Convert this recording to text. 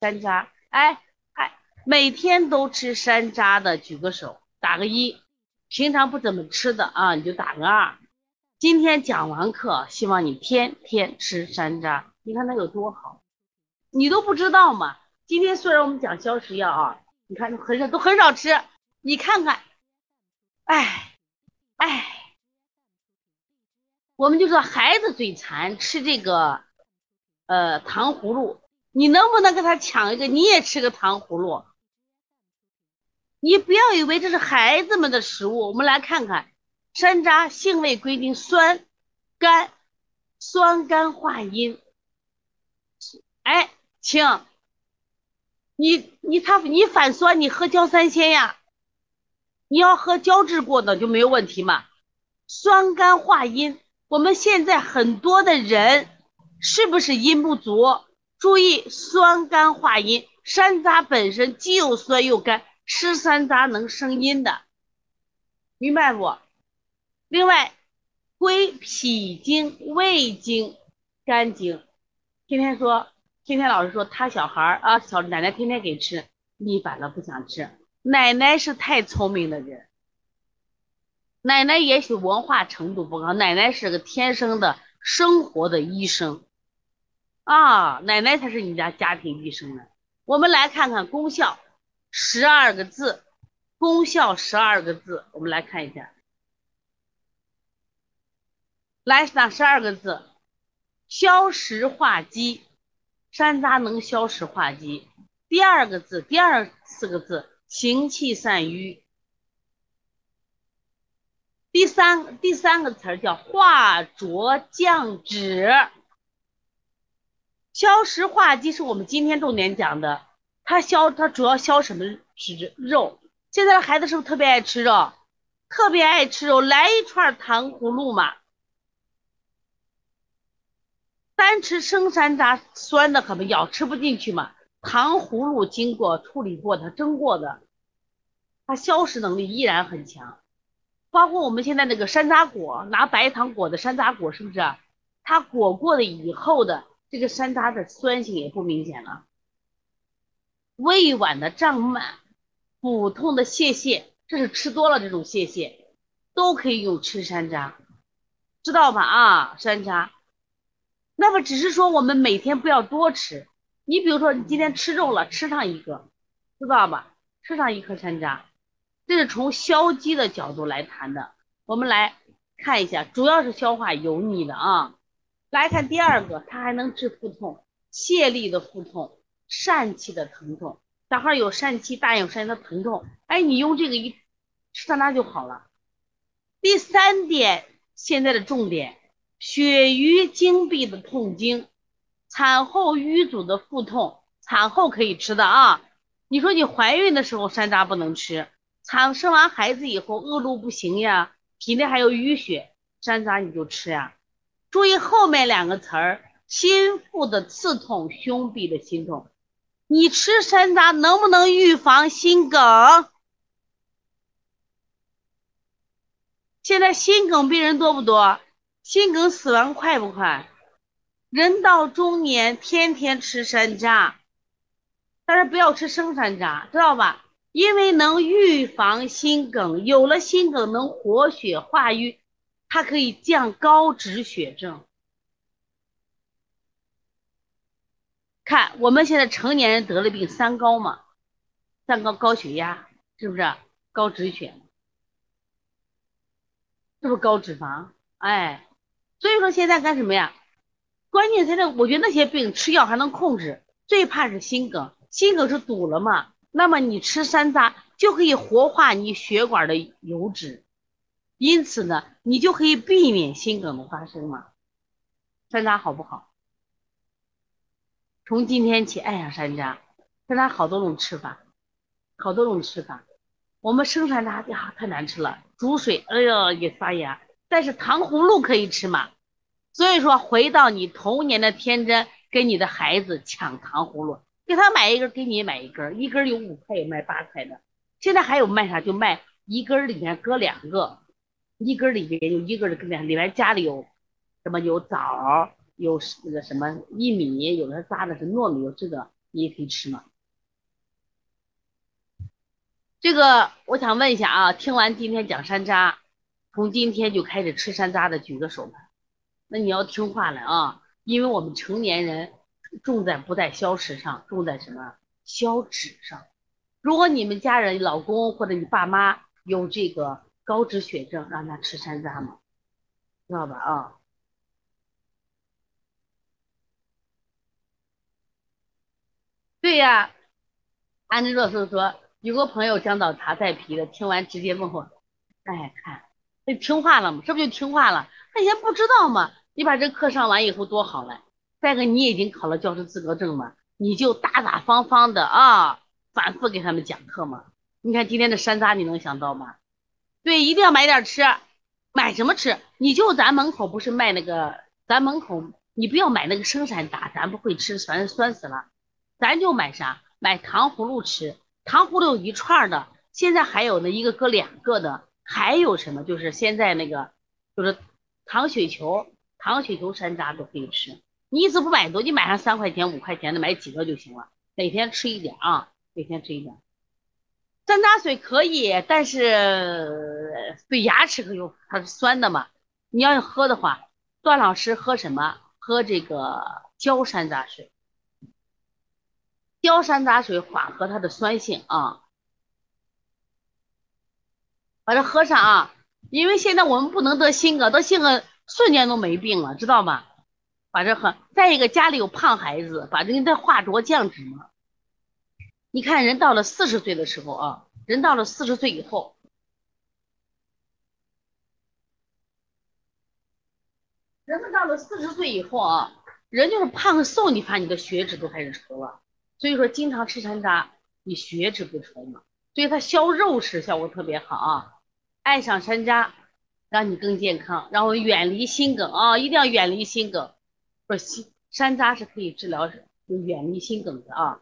山楂，哎哎，每天都吃山楂的举个手，打个一。平常不怎么吃的啊，你就打个二。今天讲完课，希望你天天吃山楂，你看它有多好，你都不知道吗？今天虽然我们讲消食药啊，你看很少都很少吃，你看看，哎哎，我们就说孩子嘴馋吃这个呃糖葫芦，你能不能跟他抢一个？你也吃个糖葫芦？你不要以为这是孩子们的食物，我们来看看山楂性味规定酸甘，酸甘化阴。哎，请。你你他你反酸，你喝焦三仙呀，你要喝胶质过的就没有问题嘛。酸甘化阴，我们现在很多的人是不是阴不足？注意酸甘化阴，山楂本身既有酸又甘，吃山楂能生阴的，明白不？另外，归脾经、胃经、肝经，天天说。天天老师说他小孩啊，小奶奶天天给吃，逆反了不想吃。奶奶是太聪明的人，奶奶也许文化程度不高，奶奶是个天生的生活的医生啊，奶奶才是你家家庭医生呢。我们来看看功效，十二个字，功效十二个字，我们来看一下，来哪十二个字？消食化积。山楂能消食化积，第二个字，第二四个字，行气散瘀。第三第三个词儿叫化浊降脂。消食化积是我们今天重点讲的，它消它主要消什么脂肉？现在的孩子是不是特别爱吃肉？特别爱吃肉，来一串糖葫芦嘛。单吃生山楂酸的很不咬吃不进去嘛，糖葫芦经过处理过的蒸过的，它消食能力依然很强。包括我们现在那个山楂果，拿白糖裹的山楂果是不是？它裹过了以后的这个山楂的酸性也不明显了。胃脘的胀满、腹痛的泄泻，这是吃多了这种泄泻，都可以用吃山楂，知道吧？啊，山楂。那么只是说我们每天不要多吃，你比如说你今天吃肉了，吃上一个，知道吧？吃上一颗山楂，这是从消积的角度来谈的。我们来看一下，主要是消化油腻的啊。来看第二个，它还能治腹痛、泄力的腹痛、疝气的疼痛。小孩有疝气，大有疝气的疼痛，哎，你用这个一吃山楂就好了。第三点，现在的重点。血瘀经闭的痛经，产后瘀阻的腹痛，产后可以吃的啊。你说你怀孕的时候山楂不能吃，产生完孩子以后恶露不行呀，体内还有淤血，山楂你就吃呀。注意后面两个词儿，心腹的刺痛，胸壁的心痛，你吃山楂能不能预防心梗？现在心梗病人多不多？心梗死亡快不快？人到中年天天吃山楂，但是不要吃生山楂，知道吧？因为能预防心梗，有了心梗能活血化瘀，它可以降高脂血症。看我们现在成年人得了病三高嘛，三高高血压是不是？高脂血，是不是高脂肪？哎。所以说现在干什么呀？关键现在我觉得那些病吃药还能控制，最怕是心梗。心梗是堵了嘛？那么你吃山楂就可以活化你血管的油脂，因此呢，你就可以避免心梗的发生嘛。山楂好不好？从今天起爱上山楂，山楂好多种吃法，好多种吃法。我们生山楂呀太难吃了，煮水，哎呀也发炎。但是糖葫芦可以吃嘛？所以说回到你童年的天真，跟你的孩子抢糖葫芦，给他买一根，给你买一根，一根有五块，有卖八块的。现在还有卖啥？就卖一根里面搁两个，一根里边有一根的根，里面加的有什么？有枣，有那个什么薏米，有的扎的是糯米，有这个你也可以吃嘛。这个我想问一下啊，听完今天讲山楂，从今天就开始吃山楂的举个手来。那你要听话了啊，因为我们成年人重在不在消食上，重在什么消脂上。如果你们家人老公或者你爸妈有这个高脂血症，让他吃山楂嘛，知道吧？啊，对呀，安妮若思说。有个朋友讲到茶带皮的，听完直接问我，哎，看，那听话了吗？这不就听话了？他以前不知道吗？你把这课上完以后多好了。再个，你已经考了教师资格证嘛，你就大大方方的啊，反复给他们讲课嘛。你看今天的山楂，你能想到吗？对，一定要买点吃，买什么吃？你就咱门口不是卖那个，咱门口你不要买那个生山楂，咱不会吃，酸酸死了。咱就买啥？买糖葫芦吃。糖葫芦一串的，现在还有呢，一个搁两个的，还有什么？就是现在那个，就是糖雪球，糖雪球山楂都可以吃。你一次不买多，你买上三块钱、五块钱的，买几个就行了。每天吃一点啊，每天吃一点。山楂水可以，但是对牙齿可有，它是酸的嘛。你要喝的话，段老师喝什么？喝这个焦山楂水。焦山楂水缓和它的酸性啊，把这喝上啊，因为现在我们不能得心梗，得心梗瞬间都没病了，知道吗？把这喝。再一个家里有胖孩子，把这个再化浊降脂嘛。你看人到了四十岁的时候啊，人到了四十岁以后，人们到了四十岁以后啊，人就是胖瘦，你看你的血脂都开始稠了。所以说，经常吃山楂，你血脂不稠嘛，所以它消肉食效果特别好啊。爱上山楂，让你更健康，然后远离心梗啊，一定要远离心梗。说心山楂是可以治疗，就远离心梗的啊。